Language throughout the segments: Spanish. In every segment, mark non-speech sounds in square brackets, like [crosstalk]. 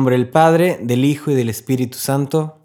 Nombre del Padre, del Hijo y del Espíritu Santo.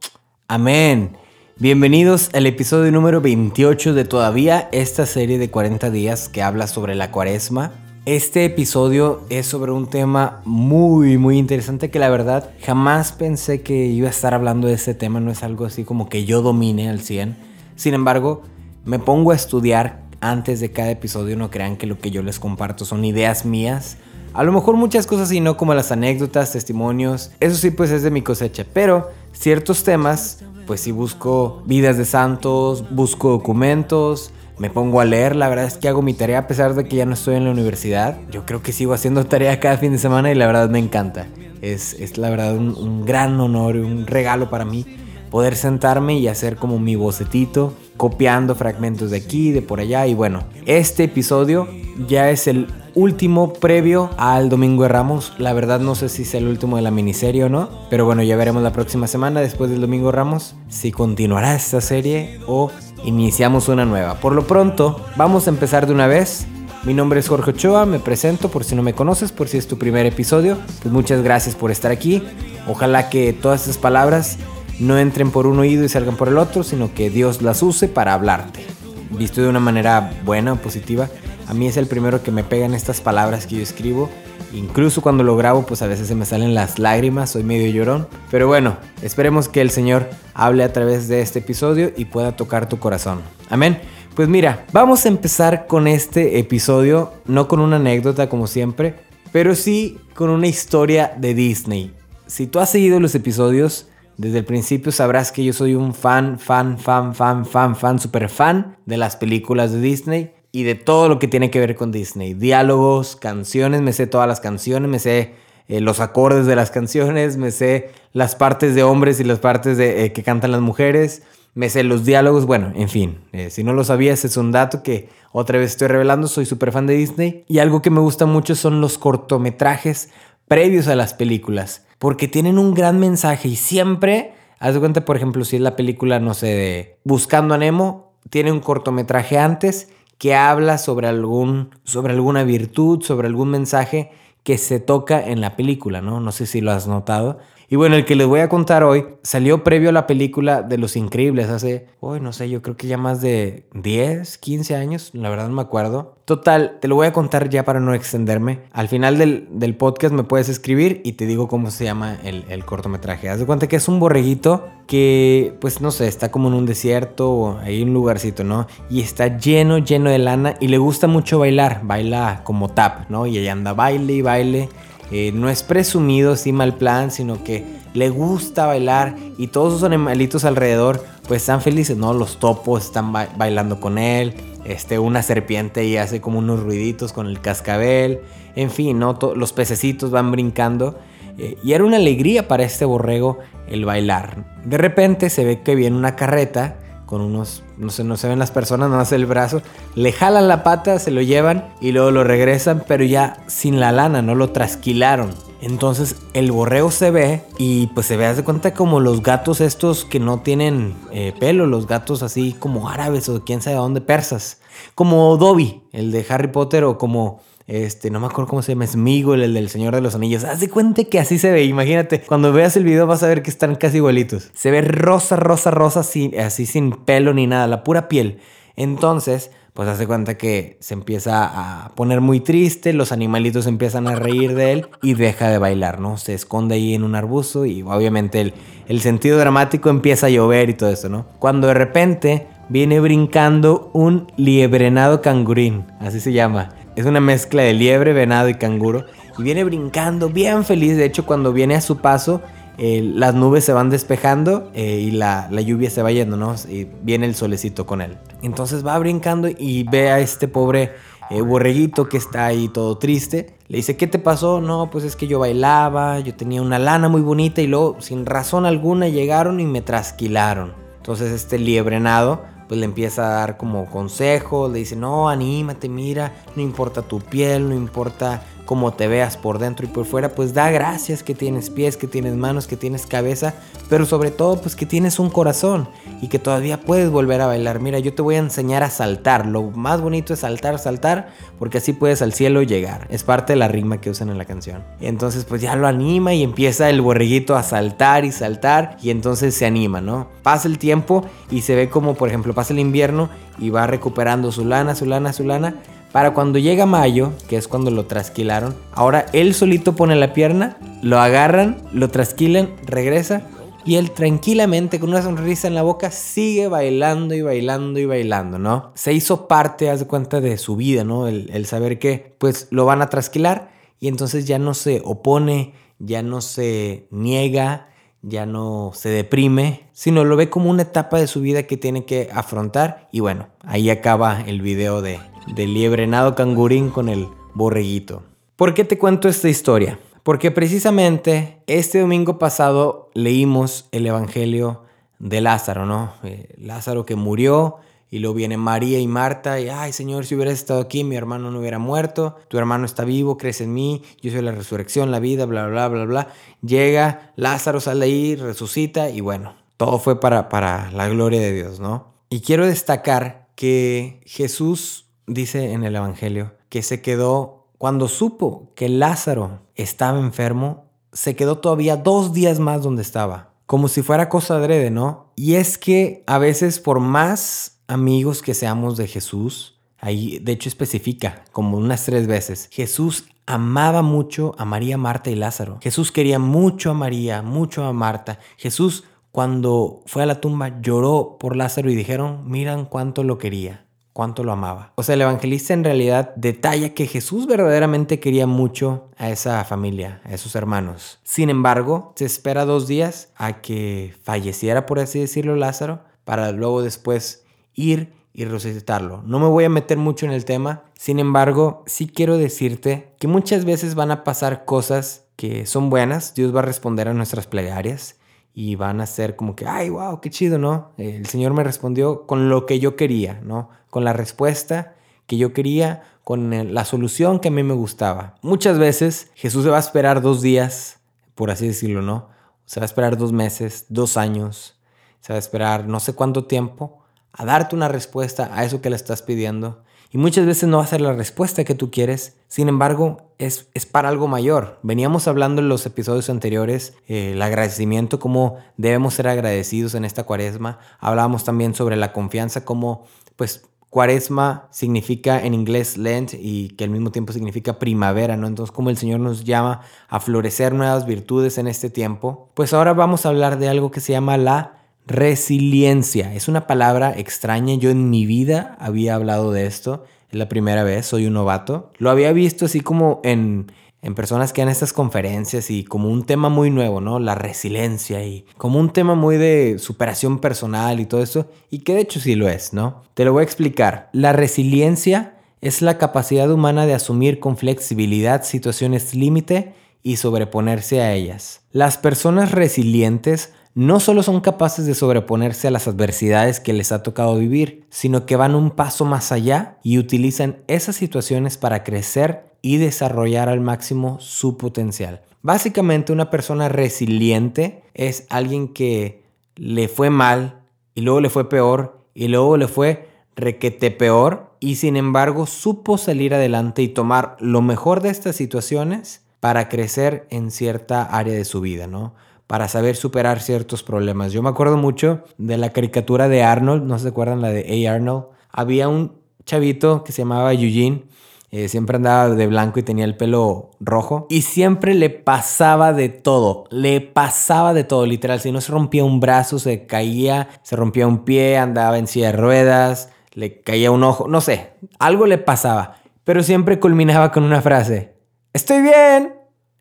Amén. Bienvenidos al episodio número 28 de todavía esta serie de 40 días que habla sobre la cuaresma. Este episodio es sobre un tema muy muy interesante que la verdad jamás pensé que iba a estar hablando de este tema, no es algo así como que yo domine al 100. Sin embargo, me pongo a estudiar antes de cada episodio, no crean que lo que yo les comparto son ideas mías. A lo mejor muchas cosas y no como las anécdotas, testimonios, eso sí pues es de mi cosecha, pero ciertos temas pues si busco vidas de santos, busco documentos, me pongo a leer, la verdad es que hago mi tarea a pesar de que ya no estoy en la universidad. Yo creo que sigo haciendo [laughs] tarea cada fin de semana y la verdad me encanta. Es, es la verdad un, un gran honor, un regalo para mí poder sentarme y hacer como mi bocetito, copiando fragmentos de aquí, de por allá. Y bueno, este episodio ya es el último previo al Domingo de Ramos. La verdad no sé si es el último de la miniserie o no, pero bueno, ya veremos la próxima semana después del Domingo de Ramos si continuará esta serie o iniciamos una nueva. Por lo pronto, vamos a empezar de una vez. Mi nombre es Jorge Ochoa, me presento por si no me conoces, por si es tu primer episodio. Pues muchas gracias por estar aquí. Ojalá que todas estas palabras no entren por un oído y salgan por el otro, sino que Dios las use para hablarte. Visto de una manera buena o positiva, a mí es el primero que me pegan estas palabras que yo escribo. Incluso cuando lo grabo, pues a veces se me salen las lágrimas, soy medio llorón. Pero bueno, esperemos que el Señor hable a través de este episodio y pueda tocar tu corazón. Amén. Pues mira, vamos a empezar con este episodio, no con una anécdota como siempre, pero sí con una historia de Disney. Si tú has seguido los episodios, desde el principio sabrás que yo soy un fan, fan, fan, fan, fan, fan, super fan de las películas de Disney y de todo lo que tiene que ver con Disney. Diálogos, canciones, me sé todas las canciones, me sé eh, los acordes de las canciones, me sé las partes de hombres y las partes de, eh, que cantan las mujeres, me sé los diálogos, bueno, en fin, eh, si no lo sabías es un dato que otra vez estoy revelando, soy súper fan de Disney y algo que me gusta mucho son los cortometrajes previos a las películas, porque tienen un gran mensaje y siempre, haz de cuenta, por ejemplo, si es la película, no sé, de Buscando a Nemo, tiene un cortometraje antes que habla sobre, algún, sobre alguna virtud, sobre algún mensaje que se toca en la película, ¿no? No sé si lo has notado. Y bueno, el que les voy a contar hoy salió previo a la película de Los Increíbles hace, uy, no sé, yo creo que ya más de 10, 15 años, la verdad no me acuerdo. Total, te lo voy a contar ya para no extenderme. Al final del, del podcast me puedes escribir y te digo cómo se llama el, el, cortometraje. Haz de cuenta que es un borreguito que, pues no sé, está como en un desierto o hay un lugarcito, ¿no? Y está lleno, lleno de lana y le gusta mucho bailar. Baila como tap, ¿no? Y ella anda baile y baile. Eh, no es presumido así mal plan, sino que le gusta bailar y todos sus animalitos alrededor pues están felices, ¿no? Los topos están ba bailando con él, este, una serpiente y hace como unos ruiditos con el cascabel, en fin, los pececitos van brincando eh, y era una alegría para este borrego el bailar. De repente se ve que viene una carreta con unos, no sé, no se ven las personas, no hace el brazo, le jalan la pata, se lo llevan y luego lo regresan, pero ya sin la lana, no lo trasquilaron. Entonces el borrego se ve y pues se ve, hace cuenta como los gatos estos que no tienen eh, pelo, los gatos así como árabes o quién sabe dónde, persas. Como Dobby, el de Harry Potter o como este, no me acuerdo cómo se llama, Smigol, el del Señor de los Anillos. Haz de cuenta que así se ve, imagínate. Cuando veas el video vas a ver que están casi igualitos. Se ve rosa, rosa, rosa, así sin pelo ni nada, la pura piel. Entonces, pues hace cuenta que se empieza a poner muy triste, los animalitos empiezan a reír de él y deja de bailar, ¿no? Se esconde ahí en un arbusto y obviamente el, el sentido dramático empieza a llover y todo eso, ¿no? Cuando de repente viene brincando un liebrenado cangurín, así se llama. Es una mezcla de liebre, venado y canguro. Y viene brincando bien feliz. De hecho, cuando viene a su paso, las nubes se van despejando eh, y la, la, lluvia se va yendo, ¿no? Y viene el solecito con él. Entonces va brincando y ve a este pobre eh, borreguito que está ahí todo triste. Le dice, ¿qué te pasó? No, pues es que yo bailaba, yo tenía una lana muy bonita y luego, sin razón alguna, llegaron y me trasquilaron. Entonces este liebrenado pues le empieza a dar como consejo, le dice, no, anímate, mira, no importa tu piel, no importa como te veas por dentro y por fuera, pues da gracias que tienes pies, que tienes manos, que tienes cabeza, pero sobre todo pues que tienes un corazón y que todavía puedes volver a bailar. Mira, yo te voy a enseñar a saltar. Lo más bonito es saltar, saltar, porque así puedes al cielo llegar. Es parte de la rima que usan en la canción. Entonces pues ya lo anima y empieza el borreguito a saltar y saltar y entonces se anima, ¿no? Pasa el tiempo y se ve como por ejemplo pasa el invierno y va recuperando su lana, su lana, su lana para cuando llega mayo, que es cuando lo trasquilaron, ahora él solito pone la pierna, lo agarran, lo trasquilan, regresa y él tranquilamente con una sonrisa en la boca sigue bailando y bailando y bailando, ¿no? Se hizo parte, haz de cuenta, de su vida, ¿no? El, el saber que pues lo van a trasquilar y entonces ya no se opone, ya no se niega, ya no se deprime, sino lo ve como una etapa de su vida que tiene que afrontar y bueno, ahí acaba el video de del liebrenado cangurín con el borreguito. ¿Por qué te cuento esta historia? Porque precisamente este domingo pasado leímos el Evangelio de Lázaro, ¿no? Eh, Lázaro que murió y luego viene María y Marta y, ay Señor, si hubieras estado aquí, mi hermano no hubiera muerto, tu hermano está vivo, crees en mí, yo soy la resurrección, la vida, bla, bla, bla, bla. Llega, Lázaro sale ahí, resucita y bueno, todo fue para, para la gloria de Dios, ¿no? Y quiero destacar que Jesús dice en el Evangelio que se quedó, cuando supo que Lázaro estaba enfermo, se quedó todavía dos días más donde estaba. Como si fuera cosa adrede, ¿no? Y es que a veces por más amigos que seamos de Jesús, ahí de hecho especifica como unas tres veces, Jesús amaba mucho a María, Marta y Lázaro. Jesús quería mucho a María, mucho a Marta. Jesús cuando fue a la tumba lloró por Lázaro y dijeron, miran cuánto lo quería cuánto lo amaba. O sea, el evangelista en realidad detalla que Jesús verdaderamente quería mucho a esa familia, a esos hermanos. Sin embargo, se espera dos días a que falleciera, por así decirlo, Lázaro, para luego después ir y resucitarlo. No me voy a meter mucho en el tema, sin embargo, sí quiero decirte que muchas veces van a pasar cosas que son buenas, Dios va a responder a nuestras plegarias y van a ser como que, ay, wow, qué chido, ¿no? El Señor me respondió con lo que yo quería, ¿no? Con la respuesta que yo quería, con la solución que a mí me gustaba. Muchas veces Jesús se va a esperar dos días, por así decirlo, ¿no? Se va a esperar dos meses, dos años, se va a esperar no sé cuánto tiempo a darte una respuesta a eso que le estás pidiendo. Y muchas veces no va a ser la respuesta que tú quieres, sin embargo, es, es para algo mayor. Veníamos hablando en los episodios anteriores eh, el agradecimiento, cómo debemos ser agradecidos en esta cuaresma. Hablábamos también sobre la confianza, cómo pues cuaresma significa en inglés Lent y que al mismo tiempo significa primavera, ¿no? Entonces, como el Señor nos llama a florecer nuevas virtudes en este tiempo, pues ahora vamos a hablar de algo que se llama la Resiliencia. Es una palabra extraña. Yo en mi vida había hablado de esto. Es la primera vez. Soy un novato. Lo había visto así como en, en personas que dan estas conferencias y como un tema muy nuevo, ¿no? La resiliencia y como un tema muy de superación personal y todo eso. Y que de hecho sí lo es, ¿no? Te lo voy a explicar. La resiliencia es la capacidad humana de asumir con flexibilidad situaciones límite y sobreponerse a ellas. Las personas resilientes no solo son capaces de sobreponerse a las adversidades que les ha tocado vivir, sino que van un paso más allá y utilizan esas situaciones para crecer y desarrollar al máximo su potencial. Básicamente una persona resiliente es alguien que le fue mal y luego le fue peor y luego le fue requete peor y sin embargo supo salir adelante y tomar lo mejor de estas situaciones para crecer en cierta área de su vida, ¿no? Para saber superar ciertos problemas. Yo me acuerdo mucho de la caricatura de Arnold, no se acuerdan la de A. Arnold. Había un chavito que se llamaba Eugene, eh, siempre andaba de blanco y tenía el pelo rojo. Y siempre le pasaba de todo, le pasaba de todo, literal. Si no se rompía un brazo, se caía, se rompía un pie, andaba en silla de ruedas, le caía un ojo, no sé, algo le pasaba. Pero siempre culminaba con una frase, estoy bien,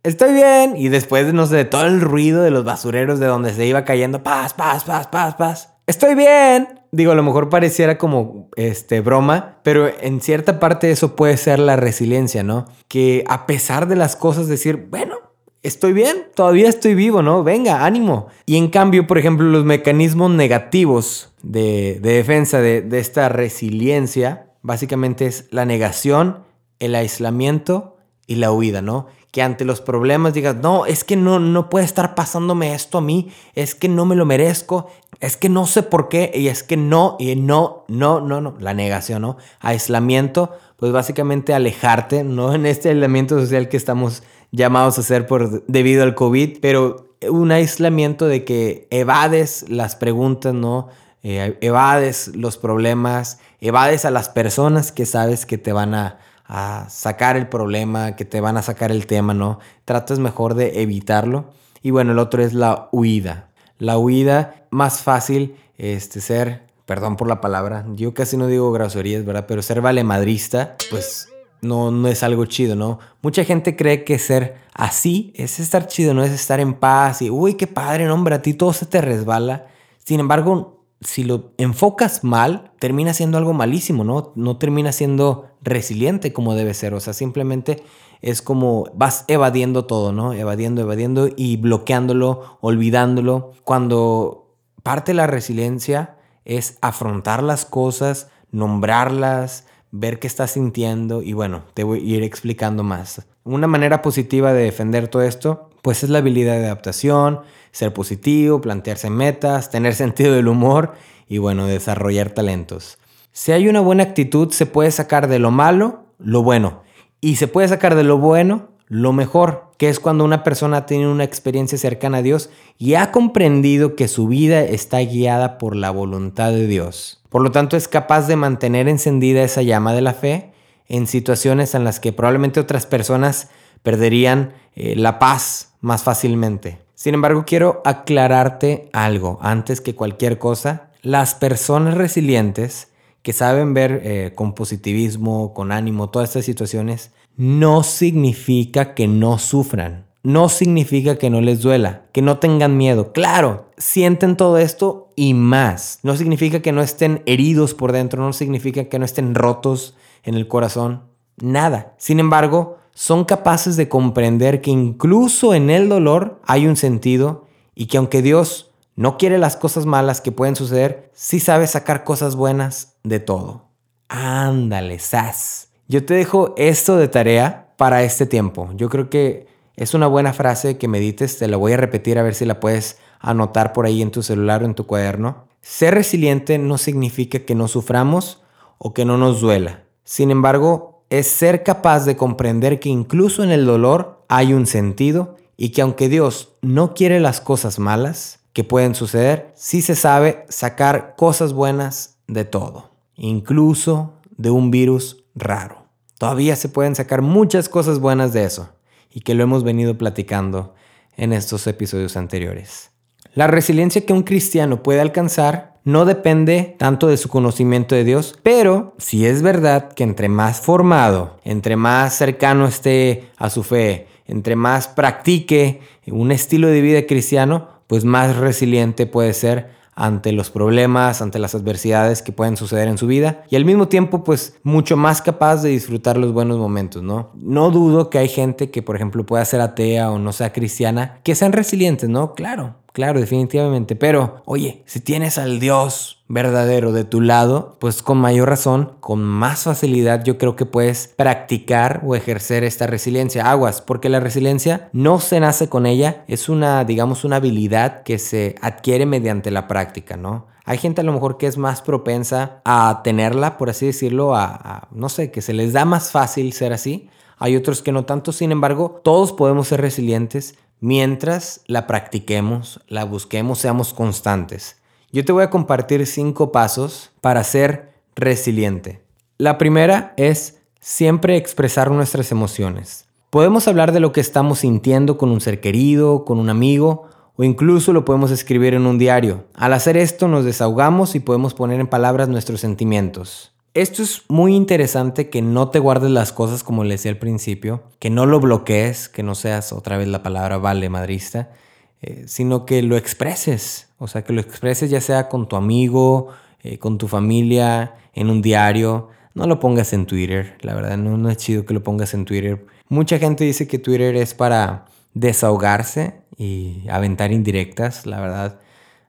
estoy bien. Y después, no sé, de todo el ruido de los basureros de donde se iba cayendo, paz, paz, paz, paz, paz. Estoy bien. Digo, a lo mejor pareciera como este broma, pero en cierta parte eso puede ser la resiliencia, ¿no? Que a pesar de las cosas decir, bueno, estoy bien, todavía estoy vivo, ¿no? Venga, ánimo. Y en cambio, por ejemplo, los mecanismos negativos de, de defensa de, de esta resiliencia, básicamente es la negación, el aislamiento y la huida, ¿no? Que ante los problemas digas, no, es que no, no puede estar pasándome esto a mí, es que no me lo merezco, es que no sé por qué, y es que no, y no, no, no, no, la negación, ¿no? Aislamiento, pues básicamente alejarte, ¿no? [laughs] En este aislamiento social que estamos llamados a hacer por, debido al COVID, pero un aislamiento de que evades las preguntas, ¿no? Eh, evades los problemas, evades a las personas que sabes que te van a, a sacar el problema, que te van a sacar el tema, ¿no? Tratas mejor de evitarlo. Y bueno, el otro es la huida. La huida más fácil, este, ser, perdón por la palabra, yo casi no digo groserías, ¿verdad? Pero ser valemadrista, pues no, no es algo chido, ¿no? Mucha gente cree que ser así es estar chido, no es estar en paz y, uy, qué padre, no, a ti todo se te resbala. Sin embargo, si lo enfocas mal, termina siendo algo malísimo, ¿no? No termina siendo resiliente como debe ser. O sea, simplemente es como vas evadiendo todo, ¿no? Evadiendo, evadiendo y bloqueándolo, olvidándolo. Cuando parte la resiliencia es afrontar las cosas, nombrarlas, ver qué estás sintiendo y bueno, te voy a ir explicando más. Una manera positiva de defender todo esto, pues es la habilidad de adaptación, ser positivo, plantearse metas, tener [laughs] sentido del humor y bueno, desarrollar talentos. Si hay una buena actitud, se puede sacar de lo malo lo bueno y se puede sacar de lo bueno lo mejor, que es cuando una persona tiene una experiencia cercana a Dios y ha comprendido que su vida está guiada por la voluntad de Dios. Por lo tanto, es capaz de mantener encendida esa llama de la fe en situaciones en las que probablemente otras personas perderían eh, la paz más fácilmente. Sin embargo, quiero aclararte algo antes que cualquier cosa. Las personas resilientes que saben ver eh, con positivismo, con ánimo, todas estas situaciones, no significa que no sufran. No significa que no les duela, que no tengan miedo. Claro, sienten todo esto y más. No significa que no estén heridos por dentro, no significa que no estén rotos en el corazón. Nada. Sin embargo, son capaces de comprender que incluso en el dolor hay un sentido y que aunque Dios no quiere las cosas malas que pueden suceder, sí sabe sacar cosas buenas de todo. Ándale, sas. Yo te dejo esto de tarea para este tiempo. Yo creo que es una buena frase que medites, te la voy a repetir a ver si la puedes anotar por ahí en tu celular o en tu cuaderno. Ser resiliente no significa que no suframos o que no nos duela. Sin embargo, es ser capaz de comprender que incluso en el dolor hay un sentido y que aunque Dios no quiere las cosas malas que pueden suceder, sí se sabe sacar cosas buenas de todo, incluso de un virus raro. Todavía se pueden sacar muchas cosas buenas de eso y que lo hemos venido platicando en estos episodios anteriores. La resiliencia que un cristiano puede alcanzar no depende tanto de su conocimiento de Dios, pero si es verdad que entre más formado, entre más cercano esté a su fe, entre más practique un estilo de vida cristiano, pues más resiliente puede ser ante los problemas, ante las adversidades que pueden suceder en su vida y al mismo tiempo pues mucho más capaz de disfrutar los buenos momentos, ¿no? No dudo que hay gente que por ejemplo pueda ser atea o no sea cristiana, que sean resilientes, ¿no? Claro, Claro, definitivamente. Pero, oye, si tienes al Dios verdadero de tu lado, pues con mayor razón, con más facilidad yo creo que puedes practicar o ejercer esta resiliencia. Aguas, porque la resiliencia no se nace con ella, es una, digamos, una habilidad que se adquiere mediante la práctica, ¿no? Hay gente a lo mejor que es más propensa a tenerla, por así decirlo, a, no sé, que se les da más fácil ser así. Hay otros que no tanto, sin embargo, todos podemos ser resilientes mientras la practiquemos, la busquemos, seamos constantes. Yo te voy a compartir cinco pasos para ser resiliente. La primera es siempre expresar nuestras emociones. Podemos hablar de lo que estamos sintiendo con un ser querido, con un amigo, o incluso lo podemos escribir en un diario. Al hacer esto nos desahogamos y podemos poner en palabras nuestros sentimientos. Esto es muy interesante que no te guardes las cosas como le decía al principio, que no lo bloquees, que no seas otra vez la palabra vale madrista, eh, sino que lo expreses, o sea, que lo expreses ya sea con tu amigo, eh, con tu familia, en un diario, no lo pongas en Twitter, la verdad no, no es chido que lo pongas en Twitter. Mucha gente dice que Twitter es para desahogarse y aventar indirectas, la verdad.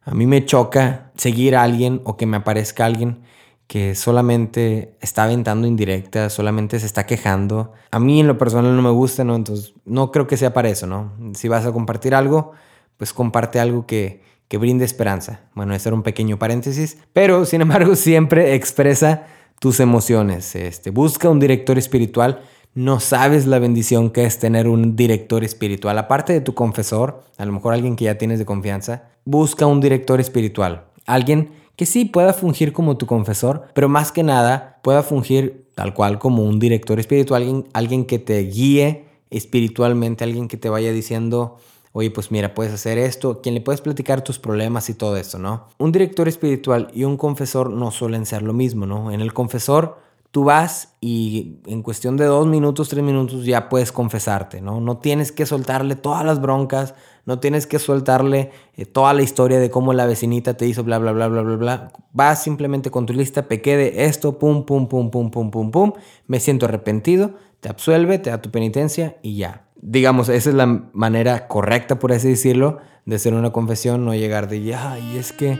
A mí me choca seguir a alguien o que me aparezca alguien que solamente está aventando indirecta, solamente se está quejando. A mí en lo personal no me gusta, ¿no? Entonces no creo que sea para eso, ¿no? Si vas a compartir algo, pues comparte algo que, que brinde esperanza. Bueno, ese era un pequeño paréntesis, pero sin embargo [laughs] siempre expresa tus emociones. Este, busca un director espiritual. No sabes la bendición que es tener un director espiritual. Aparte de tu confesor, a lo mejor alguien que ya tienes de confianza, busca un director espiritual. Alguien que sí pueda fungir como tu confesor, pero más que nada pueda fungir tal cual como un director espiritual, alguien, alguien que te guíe espiritualmente, alguien que te vaya diciendo, oye, pues mira, puedes hacer esto, quien le puedes platicar tus problemas y todo esto, ¿no? Un director espiritual y un confesor no suelen ser lo mismo, ¿no? En el confesor tú vas y en cuestión de dos minutos, tres minutos ya puedes confesarte, ¿no? No tienes que soltarle todas las broncas, no tienes que soltarle eh, toda la historia de cómo la vecinita te hizo bla, bla, bla, bla, bla, bla. Vas simplemente con tu lista, pequé de esto, pum, pum, pum, pum, pum, pum, pum, me siento arrepentido, te absuelve, te da tu penitencia y ya digamos, esa es la manera correcta, por así decirlo, de hacer una confesión, no llegar de, ay, es que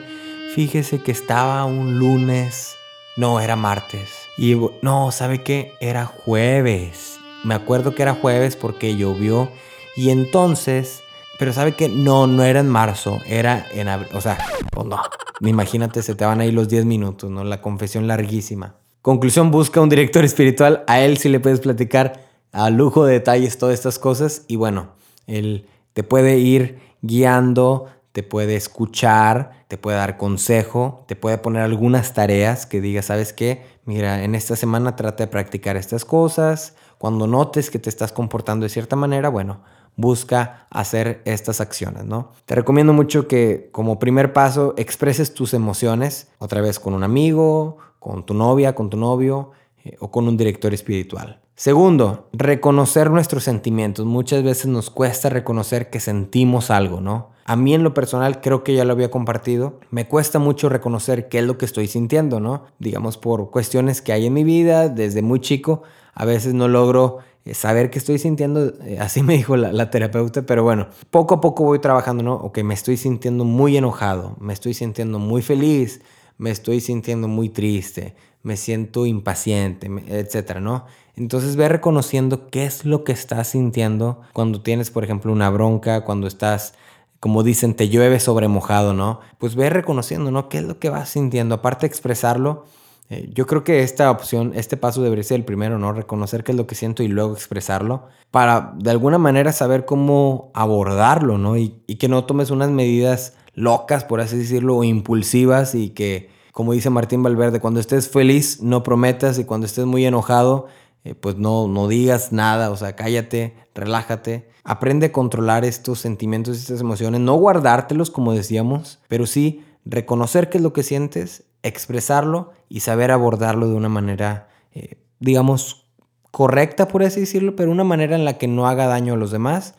fíjese que estaba un lunes, no, era martes. Y no, ¿sabe qué? Era jueves. Me acuerdo que era jueves porque llovió. Y entonces, pero ¿sabe qué? No, no era en marzo, era en abril. O sea, pues no. Imagínate, se te van ahí los 10 minutos, ¿no? La confesión larguísima. Conclusión, busca un director espiritual. A él sí le puedes platicar a lujo de detalles todas estas cosas y bueno, él te puede ir guiando, te puede escuchar, te puede dar consejo, te puede poner algunas tareas que diga, ¿sabes qué? Mira, en esta semana trata de practicar estas cosas. Cuando notes que te estás comportando de cierta manera, bueno, busca hacer estas acciones, ¿no? Te recomiendo mucho que como primer paso expreses tus emociones, otra vez con un amigo, con tu novia, con tu novio eh, o con un director espiritual. Segundo, reconocer nuestros sentimientos. Muchas veces nos cuesta reconocer que sentimos algo, ¿no? A mí en lo personal, creo que ya lo había compartido, me cuesta mucho reconocer qué es lo que estoy sintiendo, ¿no? Digamos por cuestiones que hay en mi vida desde muy chico, a veces no logro eh, saber qué estoy sintiendo, eh, así me dijo la, terapeuta, pero bueno, poco a poco voy trabajando, ¿no? O que me estoy sintiendo muy enojado, me estoy sintiendo muy feliz, me estoy sintiendo muy triste, me siento impaciente, etcétera, ¿no? Entonces ve reconociendo qué es lo que estás sintiendo cuando tienes, por ejemplo, una bronca, cuando estás, como dicen, te llueve sobre mojado, ¿no? Pues ve reconociendo, ¿no? ¿Qué es lo que vas sintiendo? Aparte de expresarlo, eh, yo creo que esta opción, este paso debería ser el primero, ¿no? Reconocer qué es lo que siento y luego expresarlo para de alguna manera saber cómo abordarlo, ¿no? Y, y que no tomes unas medidas locas, por así decirlo, o impulsivas y que, como dice Martín Valverde, cuando estés feliz no prometas y cuando estés muy enojado eh, pues no, no digas nada, o sea, cállate, relájate. Aprende a controlar estos sentimientos y estas emociones, no guardártelos como decíamos, pero sí reconocer qué es lo que sientes, expresarlo y saber abordarlo de una manera, eh, digamos, correcta, por así decirlo, pero una manera en la que no haga daño a los demás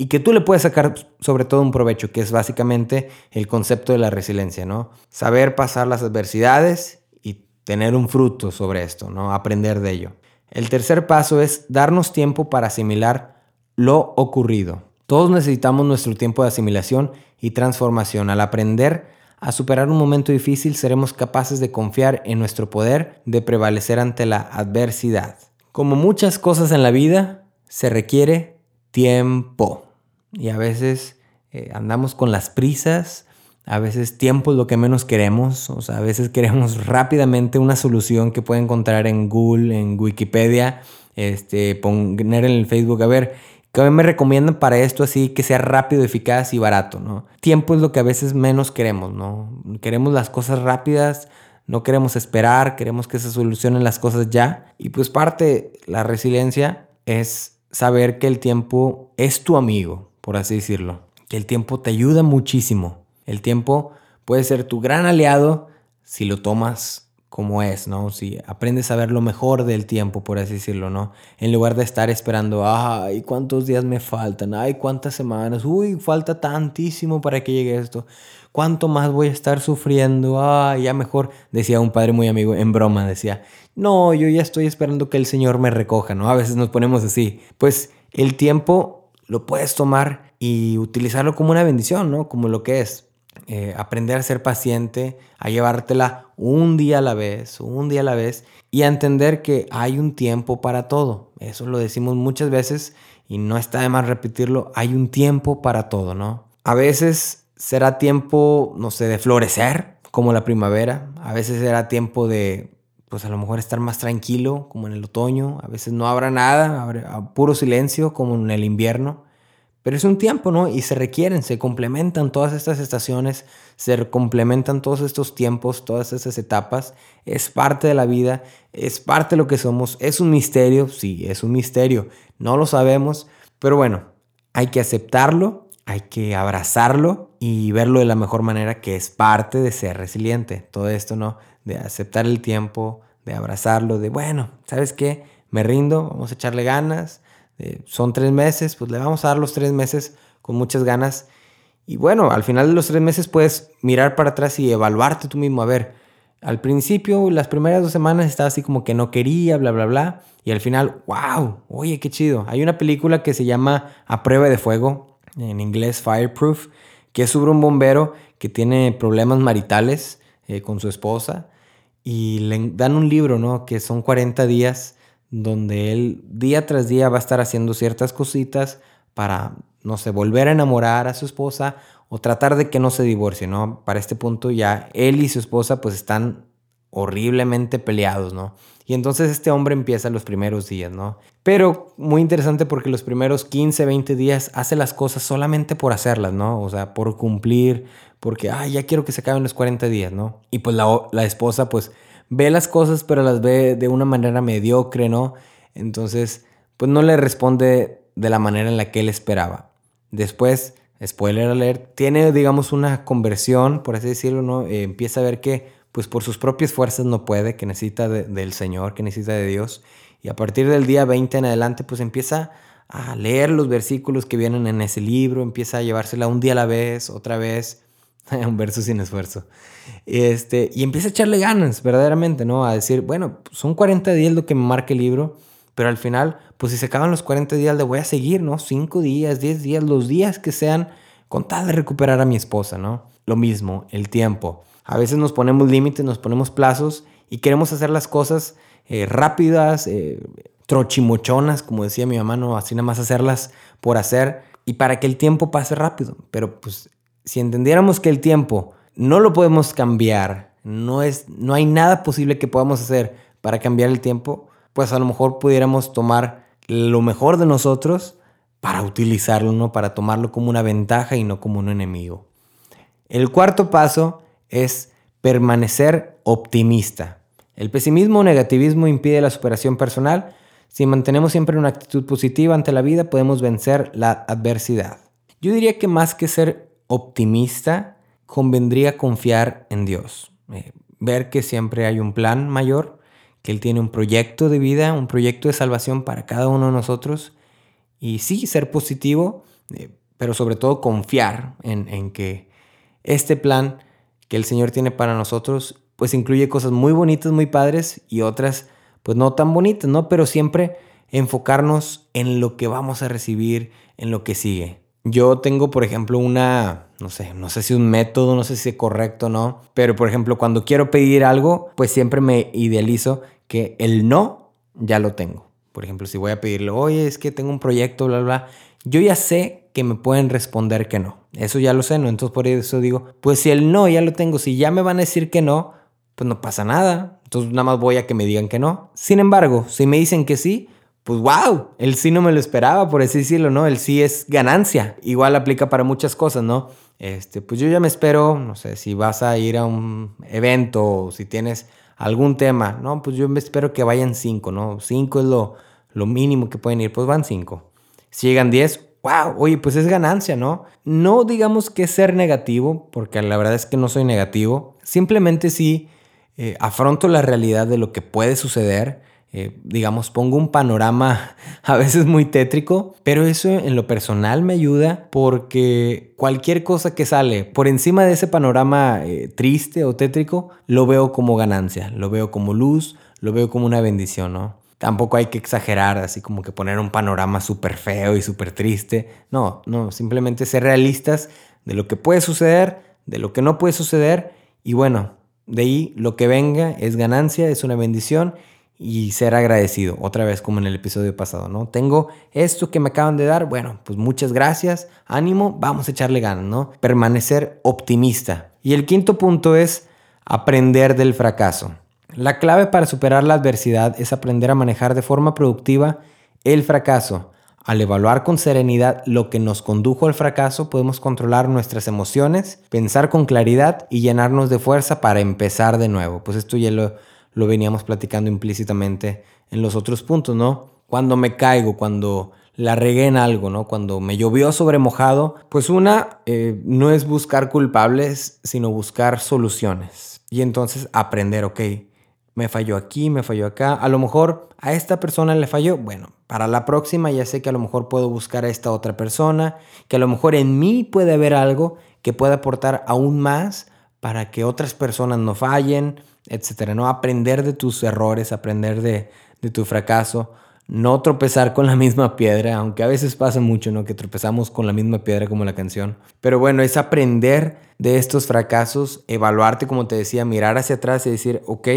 y que tú le puedes sacar sobre todo un provecho, que es básicamente el concepto de la resiliencia, ¿no? Saber pasar las adversidades y tener un fruto sobre esto, ¿no? Aprender de ello. El tercer paso es darnos tiempo para asimilar lo ocurrido. Todos necesitamos nuestro tiempo de asimilación y transformación. Al aprender a superar un momento difícil, seremos capaces de confiar en nuestro poder de prevalecer ante la adversidad. Como muchas cosas en la vida, se requiere tiempo. Y a veces eh, andamos con las prisas, a veces tiempo es lo que menos queremos, o sea, a veces [laughs] queremos rápidamente una solución que puede encontrar en Google, en Wikipedia, este, poner en el Facebook, a ver, ¿qué me recomiendan para esto así que sea rápido, eficaz y barato, ¿no? Tiempo es lo que a veces menos queremos, ¿no? Queremos las cosas rápidas, no queremos esperar, queremos que se solucionen las cosas ya. Y pues parte, la resiliencia es saber que el tiempo es tu amigo, por así decirlo. Que el tiempo te ayuda muchísimo el tiempo puede ser tu gran aliado si lo tomas como es, ¿no? Si aprendes a ver lo mejor del tiempo, por así decirlo, ¿no? En lugar de estar esperando, ay, cuántos días me faltan, ay, cuántas semanas, uy, falta tantísimo para que llegue esto, cuánto más voy a estar sufriendo, ay, ya mejor, decía un padre muy amigo, en broma, decía, no, yo ya estoy esperando que el Señor me recoja, ¿no? A veces nos ponemos así. Pues el tiempo lo puedes tomar y utilizarlo como una bendición, ¿no? Como lo que es eh, aprender a ser paciente, a llevártela un día a la vez, un día a la vez, y a entender que hay un tiempo para todo. Eso lo decimos muchas veces y no está de más repetirlo, hay un tiempo para todo, ¿no? A veces será tiempo, no sé, de florecer, como la primavera, a veces será tiempo de, pues a lo mejor estar más tranquilo, como en el otoño, a veces no habrá nada, habrá puro silencio, como en el invierno. Pero es un tiempo, ¿no? Y se requieren, se complementan todas estas estaciones, se complementan todos estos tiempos, todas estas etapas. Es parte de la vida, es parte de lo que somos. Es un misterio, sí, es un misterio. No lo sabemos, pero bueno, hay que aceptarlo, hay que abrazarlo y verlo de la mejor manera que es parte de ser resiliente. Todo esto, ¿no? De aceptar el tiempo, de abrazarlo, de, bueno, ¿sabes qué? Me rindo, vamos a echarle ganas eh, son tres meses, pues le vamos a dar los tres meses con muchas ganas. Y bueno, al final de los tres meses puedes mirar para atrás y evaluarte tú mismo. A ver, al principio, las primeras dos semanas estaba así como que no quería, bla, bla, bla. Y al final, wow, oye, qué chido. Hay una película que se llama A prueba de fuego, en inglés Fireproof, que es sobre un bombero que tiene problemas maritales eh, con su esposa. Y le dan un libro, ¿no? Que son 40 días donde él día tras día va a estar haciendo ciertas cositas para, no sé, volver a enamorar a su esposa o tratar de que no se divorcie, ¿no? Para este punto ya él y su esposa pues están horriblemente peleados, ¿no? Y entonces este hombre empieza los primeros días, ¿no? Pero muy interesante porque los primeros 15, 20 días hace las cosas solamente por hacerlas, ¿no? O sea, por cumplir, porque, ay, ya quiero que se acaben los 40 días, ¿no? Y pues la, la esposa pues ve las cosas, pero las ve de una manera mediocre, ¿no? Entonces, pues no le responde de la manera en la que él esperaba. Después, spoiler alert, tiene, digamos, una conversión, por así decirlo, ¿no? Eh, empieza a ver que, pues por sus propias fuerzas no puede, que necesita del Señor, que necesita de Dios. Y a partir del día 20 en adelante, pues empieza a leer los versículos que vienen en ese libro, empieza a llevársela un día a la vez, otra vez, [laughs] un verso sin esfuerzo. Este, y empieza a echarle ganas, verdaderamente, ¿no? A decir, bueno, son 40 días lo que me marca el libro, pero al final, pues si se acaban los 40 días, le voy a seguir, ¿no? 5 días, 10 días, los días que sean, con tal de recuperar a mi esposa, ¿no? Lo mismo, el tiempo. A veces nos ponemos límites, nos ponemos plazos y queremos hacer las cosas eh, rápidas, eh, trochimochonas, como decía mi mamá, ¿no? Así nada más hacerlas por hacer y para que el tiempo pase rápido. Pero pues si entendiéramos que el tiempo no lo podemos cambiar, no, es, no hay nada posible que podamos hacer para cambiar el tiempo, pues a lo mejor pudiéramos tomar lo mejor de nosotros para utilizarlo, ¿no? Para tomarlo como una ventaja y no como un enemigo. El cuarto paso es permanecer optimista. El pesimismo o negativismo impide la superación personal. Si mantenemos siempre una actitud positiva ante la vida, podemos vencer la adversidad. Yo diría que más que ser optimista, convendría confiar en Dios. Eh, ver que siempre hay un plan mayor, que Él tiene un proyecto de vida, un proyecto de salvación para cada uno de nosotros. Y sí, ser positivo, eh, pero sobre todo confiar en, en que este plan que el Señor tiene para nosotros, pues incluye cosas muy bonitas, muy padres y otras, pues no tan bonitas, ¿no? Pero siempre enfocarnos en lo que vamos a recibir, en lo que sigue. Yo tengo, por ejemplo, una, no sé, no sé si un método, no sé si es correcto o no, pero por ejemplo, cuando quiero pedir algo, pues siempre me idealizo que el no ya lo tengo. Por ejemplo, si voy a pedirle, oye, es que tengo un proyecto, bla, bla, yo ya sé que me pueden responder que no. Eso ya lo sé, ¿no? Entonces por eso digo, pues si el no ya lo tengo, si ya me van a decir que no, pues no pasa nada. Entonces nada más voy a que me digan que no. Sin embargo, si me dicen que sí, pues wow, el sí no me lo esperaba, por así decirlo, ¿no? El sí es ganancia. Igual aplica para muchas cosas, ¿no? Este, pues yo ya me espero, no sé, si vas a ir a un evento o si tienes algún tema, ¿no? Pues yo me espero que vayan cinco, ¿no? Cinco es lo, lo mínimo que pueden ir, pues van cinco. Si llegan diez, wow, oye, pues es ganancia, ¿no? No digamos que ser negativo, porque la verdad es que no soy negativo. Simplemente sí eh, afronto la realidad de lo que puede suceder eh, digamos, pongo un panorama [laughs] a veces muy tétrico, pero eso en lo personal me ayuda porque cualquier cosa que sale por encima de ese panorama eh, triste o tétrico, lo veo como ganancia, lo veo como luz, lo veo como una bendición, ¿no? Tampoco hay que exagerar, así como que poner un panorama súper feo y súper triste. No, no, simplemente ser realistas de lo que puede suceder, de lo que no puede suceder y bueno, de ahí lo que venga es ganancia, es una bendición y ser agradecido, otra vez como en el episodio pasado, ¿no? Tengo esto que me acaban de dar, bueno, pues muchas gracias, ánimo, vamos a echarle ganas, ¿no? Permanecer optimista. Y el quinto punto es aprender del fracaso. La clave para superar la adversidad es aprender a manejar de forma productiva el fracaso. Al evaluar con serenidad lo que nos condujo al fracaso, podemos controlar nuestras emociones, pensar con claridad y llenarnos de fuerza para empezar de nuevo. Pues esto ya lo, lo veníamos platicando implícitamente en los otros puntos, ¿no? Cuando me caigo, cuando la regué en algo, ¿no? Cuando me llovió sobre mojado, pues una eh, no es buscar culpables, sino buscar soluciones. Y entonces aprender, ok, me falló aquí, me falló acá. A lo mejor a esta persona le falló. Bueno, para la próxima ya sé que a lo mejor puedo buscar a esta otra persona, que a lo mejor en mí puede haber algo que pueda aportar aún más para que otras personas no fallen, etcétera. No aprender de tus errores, aprender de, tu fracaso, no tropezar con la misma piedra, aunque a veces pasa mucho, ¿no? Que tropezamos con la misma piedra como la canción. Pero bueno, es aprender de estos fracasos, evaluarte, como te decía, mirar hacia atrás y decir, ok,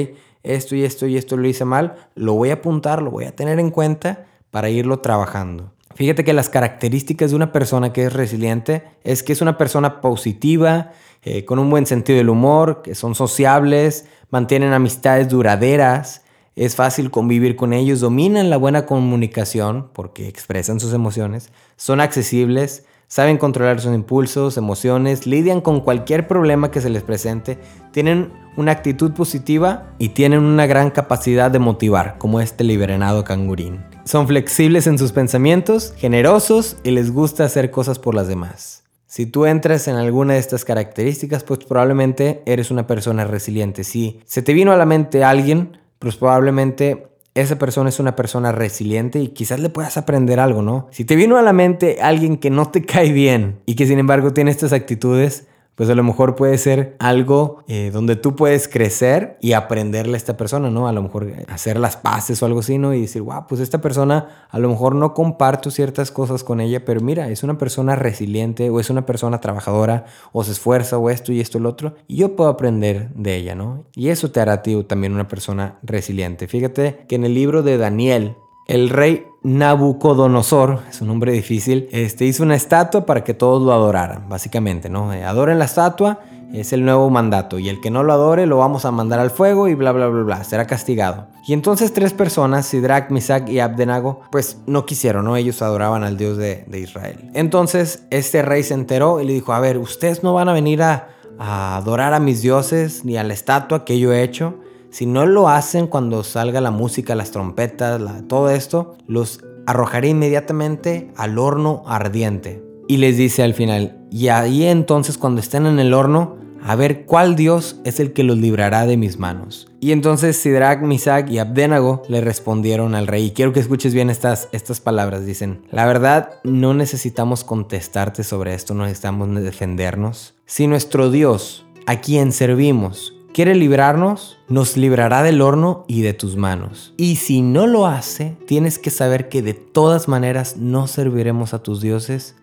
esto y esto y esto lo hice mal, lo voy a apuntar, lo voy a tener en cuenta para irlo trabajando. Fíjate que las características de una persona que es resiliente es que es una persona positiva, eh, con un buen sentido del humor, que son sociables, mantienen amistades duraderas, es fácil convivir con ellos, dominan la buena comunicación porque expresan sus emociones, son accesibles, saben controlar sus impulsos, emociones, lidian con cualquier problema que se les presente, tienen una actitud positiva y tienen una gran capacidad de motivar, como este liberenado cangurín. Son flexibles en sus pensamientos, generosos y les gusta hacer cosas por las demás. Si tú entras en alguna de estas características, pues probablemente eres una persona resiliente. Si se te vino a la mente alguien, pues probablemente esa persona es una persona resiliente y quizás le puedas aprender algo, ¿no? Si te vino a la mente alguien que no te [laughs] cae bien y que sin embargo tiene estas actitudes, pues a lo mejor puede ser algo eh, donde tú puedes crecer y aprenderle a esta persona, ¿no? A lo mejor eh, hacer las paces o algo así, ¿no? Y decir, wow, pues esta persona a lo mejor no comparto ciertas cosas con ella, pero mira, es una persona resiliente o es una persona trabajadora o se esfuerza o esto y esto y lo otro, y yo puedo aprender de ella, ¿no? Y eso te hará a también una persona resiliente. Fíjate que en el libro de Daniel, el rey Nabucodonosor, es un nombre difícil, este, hizo una estatua para que todos lo adoraran, básicamente, ¿no? Eh, adoren la estatua, es el nuevo mandato, y el que no lo adore lo vamos a mandar al fuego y bla, bla, bla, bla, será castigado. Y entonces tres personas, Sidrach, Misak y Abdenago, pues no quisieron, ¿no? Ellos adoraban al Dios de, Israel. Entonces este rey se enteró y le dijo, a ver, ustedes no van a venir a adorar a mis dioses ni a la estatua que yo he hecho. Si no lo hacen cuando salga la música, las trompetas, todo esto, los arrojaré inmediatamente al horno ardiente. Y les dice al final, y ahí entonces cuando estén en el horno, a ver cuál Dios es el que los librará de mis manos. Y entonces Sidrach, Misak y Abdenago le respondieron al rey. Y quiero que escuches bien estas, estas palabras. Dicen, la verdad no necesitamos contestarte sobre esto, no necesitamos defendernos. Si nuestro Dios, a quien servimos, quiere librarnos, nos librará del horno y de tus manos. Y si no lo hace, tienes que saber que de todas maneras no serviremos a tus dioses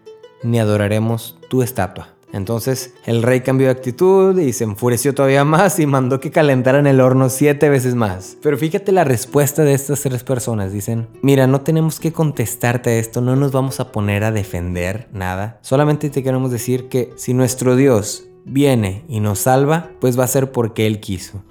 ni adoraremos tu estatua. Entonces el rey cambió de actitud y se enfureció todavía más y mandó que calentaran el horno siete veces más. Pero fíjate la respuesta de estas tres personas. Dicen, mira, no tenemos que contestarte a esto, no nos vamos a poner a defender nada. Solamente te queremos decir que si nuestro Dios viene y nos salva, pues va a ser porque Él quiso.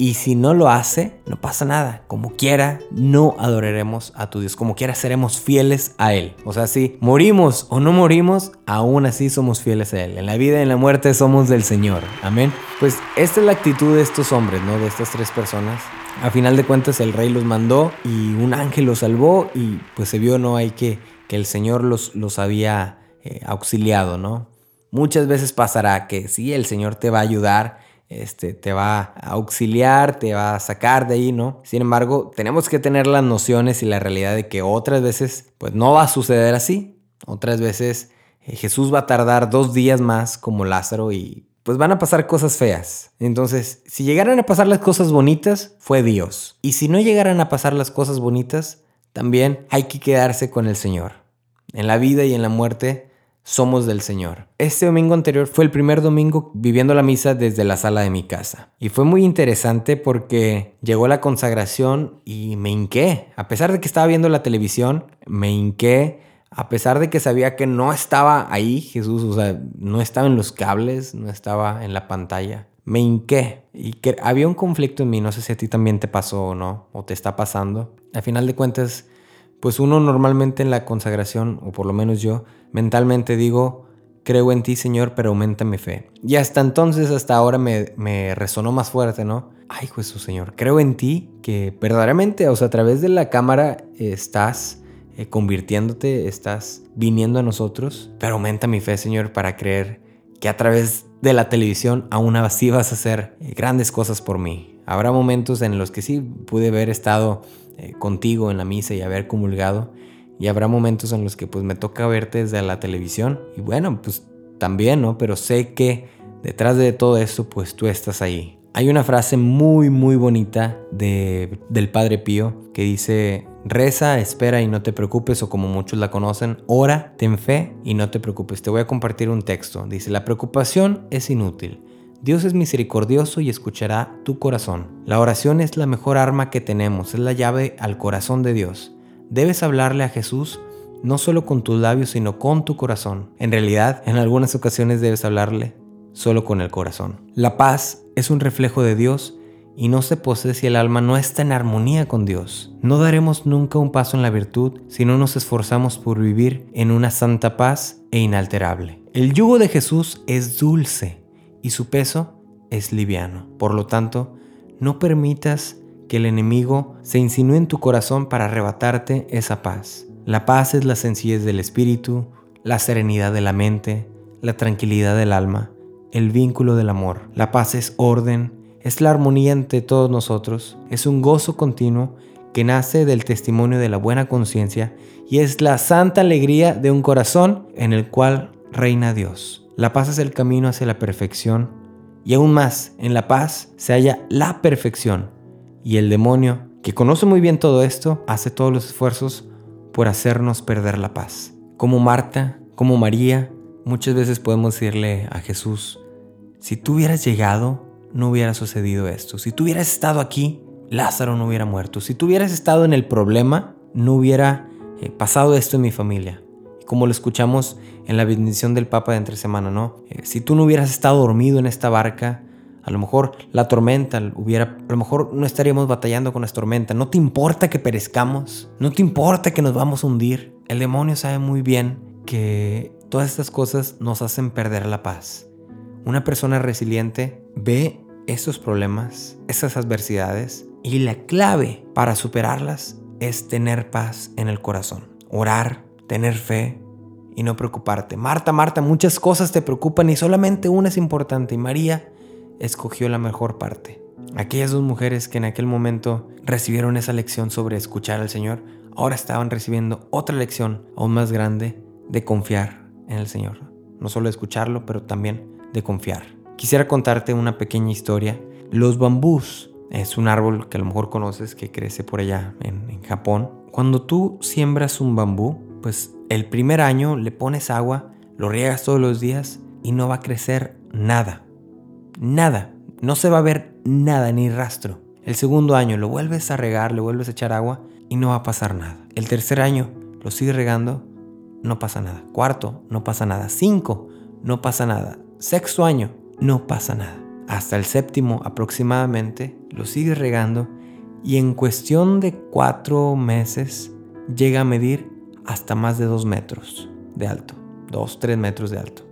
Y si no lo hace, no pasa nada. Como quiera, no adoraremos a tu Dios. Como quiera, seremos fieles a Él. O sea, si morimos o no morimos, aún así somos fieles a Él. En la vida y en la muerte somos del Señor. Amén. Pues esta es la actitud de estos hombres, ¿no? De estas tres personas. A final de cuentas, el rey los mandó y un ángel los salvó y pues se vio, ¿no? Hay que, que el Señor los, los había eh, auxiliado, ¿no? Muchas veces pasará que sí, el Señor te va a ayudar, este, te va a auxiliar, te va a sacar de ahí, ¿no? Sin embargo, tenemos que tener las nociones y la realidad de que otras veces, pues no va a suceder así. Otras veces eh, Jesús va a tardar dos días más como Lázaro y pues van a pasar cosas feas. Entonces, si llegaran a pasar las cosas bonitas, fue Dios. Y si no llegaran a pasar las cosas bonitas, también hay que quedarse con el Señor. En la vida y en la muerte somos del Señor. Este domingo anterior fue el primer domingo viviendo la misa desde la sala de mi casa. Y fue muy interesante porque llegó la consagración y me hinqué. A pesar de que estaba viendo la televisión, me hinqué. A pesar de que sabía que no estaba ahí Jesús, o sea, no estaba en los cables, no estaba en la pantalla. Me hinqué y que había un conflicto en mí, no sé si a ti también te pasó o no, o te está pasando. A final de cuentas, pues uno normalmente en la consagración, o por lo menos yo, mentalmente digo, creo en ti Señor, pero aumenta mi fe. Y hasta entonces, hasta ahora me, resonó más fuerte, ¿no? Ay Jesús Señor, creo en ti que verdaderamente, o sea, a través de la cámara estás eh, convirtiéndote, estás viniendo a nosotros, pero aumenta mi fe Señor para creer que a través de la televisión aún así vas a hacer eh, grandes cosas por mí. Habrá momentos en los que sí pude haber estado eh, contigo en la misa y haber comulgado. Y habrá momentos en los que pues me toca verte desde la televisión. Y bueno, pues también, ¿no? Pero sé que detrás de todo esto pues tú estás ahí. Hay una frase muy muy bonita de, del Padre Pío que dice, reza, espera y no te preocupes, o como muchos la conocen, ora, ten fe y no te preocupes. Te voy a compartir un texto. Dice, la preocupación es inútil. Dios es misericordioso y escuchará tu corazón. La oración es la mejor arma que tenemos, es la llave al corazón de Dios. Debes hablarle a Jesús no solo con tus labios, sino con tu corazón. En realidad, en algunas ocasiones debes hablarle solo con el corazón. La paz es un reflejo de Dios y no se posee si el alma no está en armonía con Dios. No daremos nunca un paso en la virtud si no nos esforzamos por vivir en una santa paz e inalterable. El yugo de Jesús es dulce y su peso es liviano. Por lo tanto, no permitas que el enemigo se insinúe en tu corazón para arrebatarte esa paz. La paz es la sencillez del espíritu, la serenidad de la mente, la tranquilidad del alma, el vínculo del amor. La paz es orden, es la armonía entre todos nosotros, es un gozo continuo que nace del testimonio de la buena conciencia y es la santa alegría de un corazón en el cual reina Dios. La paz es el camino hacia la perfección y aún más, en la paz se halla la perfección y el demonio, que conoce muy bien todo esto, hace todos los esfuerzos por hacernos perder la paz. Como Marta, como María, muchas veces podemos decirle a Jesús, si tú hubieras llegado, no hubiera sucedido esto. Si tú hubieras estado aquí, Lázaro no hubiera muerto. Si tú hubieras estado en el problema, no hubiera eh, pasado esto en mi familia como lo escuchamos en la bendición del Papa de entre semana, ¿no? Eh, si tú no hubieras estado dormido en esta barca, a lo mejor la tormenta hubiera, a lo mejor no estaríamos batallando con la tormenta. No te importa que perezcamos, no te importa que nos vamos a hundir. El demonio sabe muy bien que todas estas cosas nos hacen perder la paz. Una persona resiliente ve estos problemas, esas adversidades y la clave para superarlas es tener paz en el corazón, orar, tener fe y no preocuparte. Marta, Marta, muchas cosas te preocupan y solamente una es importante y María escogió la mejor parte. Aquellas dos mujeres que en aquel momento recibieron esa lección sobre escuchar al Señor, ahora estaban recibiendo otra lección aún más grande de confiar en el Señor. No solo escucharlo, pero también de confiar. Quisiera contarte una pequeña historia. Los bambús es un árbol que a lo mejor conoces que crece por allá en, en Japón. Cuando tú siembras un bambú, pues el primer año le pones agua, lo riegas todos los días y no va a crecer nada. Nada. No se va a ver nada ni rastro. El segundo año lo vuelves a regar, le vuelves a echar agua y no va a pasar nada. El tercer año lo sigues regando, no pasa nada. Cuarto, no pasa nada. Cinco, no pasa nada. Sexto año, no pasa nada. Hasta el séptimo aproximadamente lo sigues regando y en cuestión de cuatro meses llega a medir hasta más de 2 metros de alto. 2, 3 metros de alto.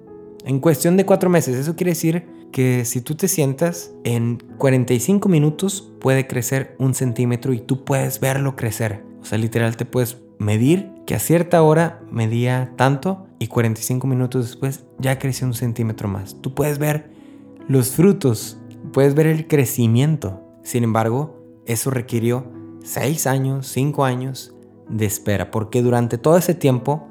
En cuestión de 4 meses, eso quiere decir que si tú te sientas, en 45 minutos puede crecer un centímetro y tú puedes verlo crecer. O sea, literal te puedes medir que a cierta hora medía tanto y 45 minutos después ya creció un centímetro más. Tú puedes ver los frutos, puedes ver el crecimiento. Sin embargo, eso requirió 6 años, 5 años de espera, porque durante todo ese tiempo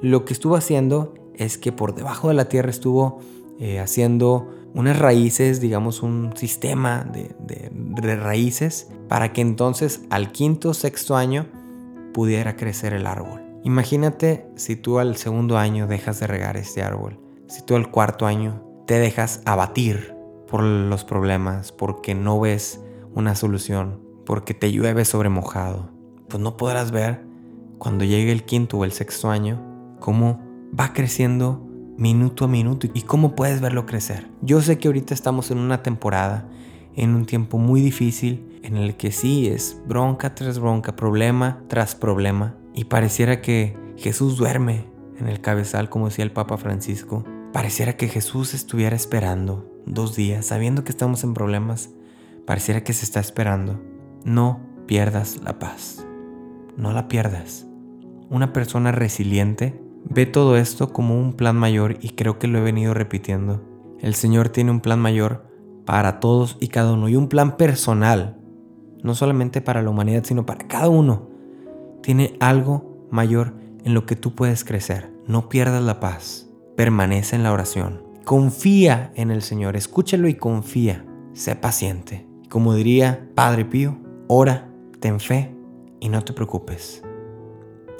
lo que estuvo haciendo es que por debajo de la tierra estuvo eh, haciendo unas raíces, digamos un sistema de, raíces, para que entonces al quinto o sexto año pudiera crecer el árbol. Imagínate si tú al segundo año dejas de regar este árbol, si tú al cuarto año te dejas abatir por los problemas, porque no ves una solución, porque te llueve sobre mojado, pues no podrás ver cuando llegue el quinto o el sexto año cómo va creciendo minuto a minuto y cómo puedes verlo crecer. Yo sé que ahorita estamos en una temporada, en un tiempo muy difícil, en el que sí es bronca tras bronca, problema tras problema, y pareciera que Jesús duerme en el cabezal, como decía el Papa Francisco. Pareciera que Jesús estuviera esperando dos días, sabiendo que estamos en problemas. Pareciera que se está esperando. No pierdas la paz. No la pierdas. Una persona resiliente ve todo esto como un plan mayor y creo que lo he venido repitiendo. El Señor tiene un plan mayor para todos y cada uno y un plan personal, no solamente para la humanidad, sino para cada uno tiene algo mayor en lo que tú puedes crecer. No pierdas la paz. Permanece en la oración. Confía en el Señor. Escúchalo y confía. Sé paciente. Como diría Padre Pío, ora, ten fe y no te preocupes.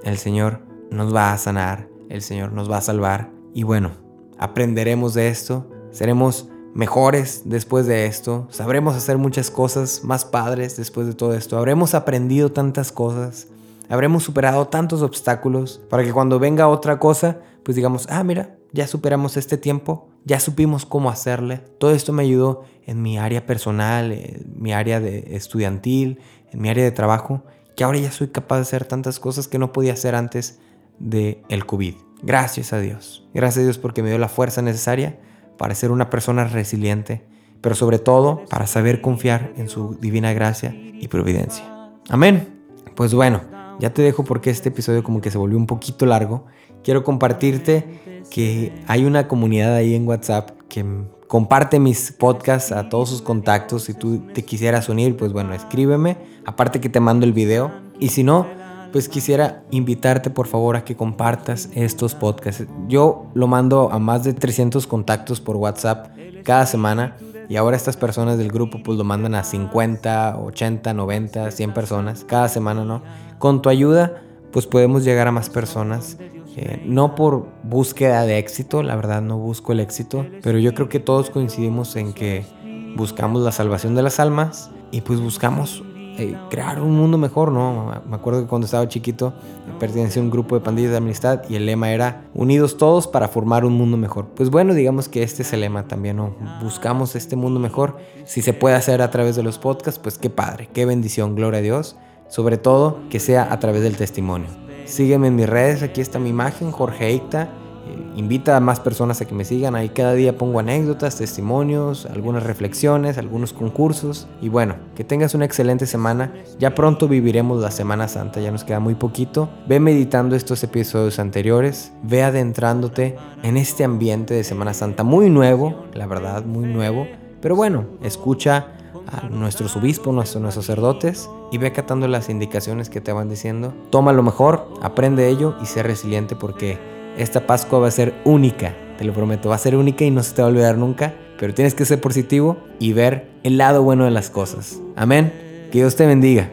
El Señor nos va a sanar. El Señor nos va a salvar. Y bueno, aprenderemos de esto. Seremos mejores después de esto, sabremos hacer muchas cosas más padres después de todo esto, habremos aprendido tantas cosas, habremos superado tantos obstáculos para que cuando venga otra cosa, pues digamos, ah, mira, ya superamos este tiempo, ya supimos cómo hacerle. Todo esto me ayudó en mi área personal, en mi área de estudiantil, en mi área de trabajo, que ahora ya soy capaz de hacer tantas cosas que no podía hacer antes del el COVID. Gracias a Dios. Gracias a Dios porque me dio la fuerza necesaria para ser una persona resiliente, pero sobre todo para saber confiar en su divina gracia y providencia. Amén. Pues bueno, ya te dejo porque este episodio como que se volvió un poquito largo. Quiero compartirte que hay una comunidad ahí en WhatsApp que comparte mis podcasts a todos sus contactos. Si tú te quisieras unir, pues bueno, escríbeme. Aparte que te mando el video. Y si no, pues quisiera invitarte por favor a que compartas estos podcasts. Yo lo mando a más de 300 contactos por WhatsApp cada semana y ahora estas personas del grupo pues lo mandan a 50, 80, 90, 100 personas cada semana, ¿no? Con tu ayuda pues podemos llegar a más personas. Eh, no por búsqueda de éxito, la verdad no busco el éxito, pero yo creo que todos coincidimos en que buscamos la salvación de las almas y pues buscamos eh, crear un mundo mejor, ¿no? Me acuerdo que cuando estaba chiquito pertenecía a un grupo de pandillas de amistad y el lema era unidos todos para formar un mundo mejor. Pues bueno, digamos que este es el lema también, ¿no? Buscamos este mundo mejor. Si se puede hacer a través de los podcasts, pues qué padre, qué bendición, gloria a Dios. Sobre todo que sea a través del testimonio. Sígueme en mis redes, aquí está mi imagen, Jorge Eicta invita a más personas a que me sigan. Ahí cada día pongo anécdotas, testimonios, algunas reflexiones, algunos concursos. Y bueno, que tengas una excelente semana. Ya pronto viviremos la Semana Santa, ya nos queda muy poquito. Ve meditando estos episodios anteriores, ve adentrándote en este ambiente de Semana Santa muy nuevo, la verdad, muy nuevo. Pero bueno, escucha a nuestros obispos, nuestros, nuestros sacerdotes y ve acatando las indicaciones que te van diciendo. Toma lo mejor, aprende ello y sé resiliente porque esta Pascua va a ser única, te lo prometo, va a ser única y no se te va a olvidar nunca, pero tienes que ser positivo y ver el lado bueno de las cosas. Amén. Que Dios te bendiga.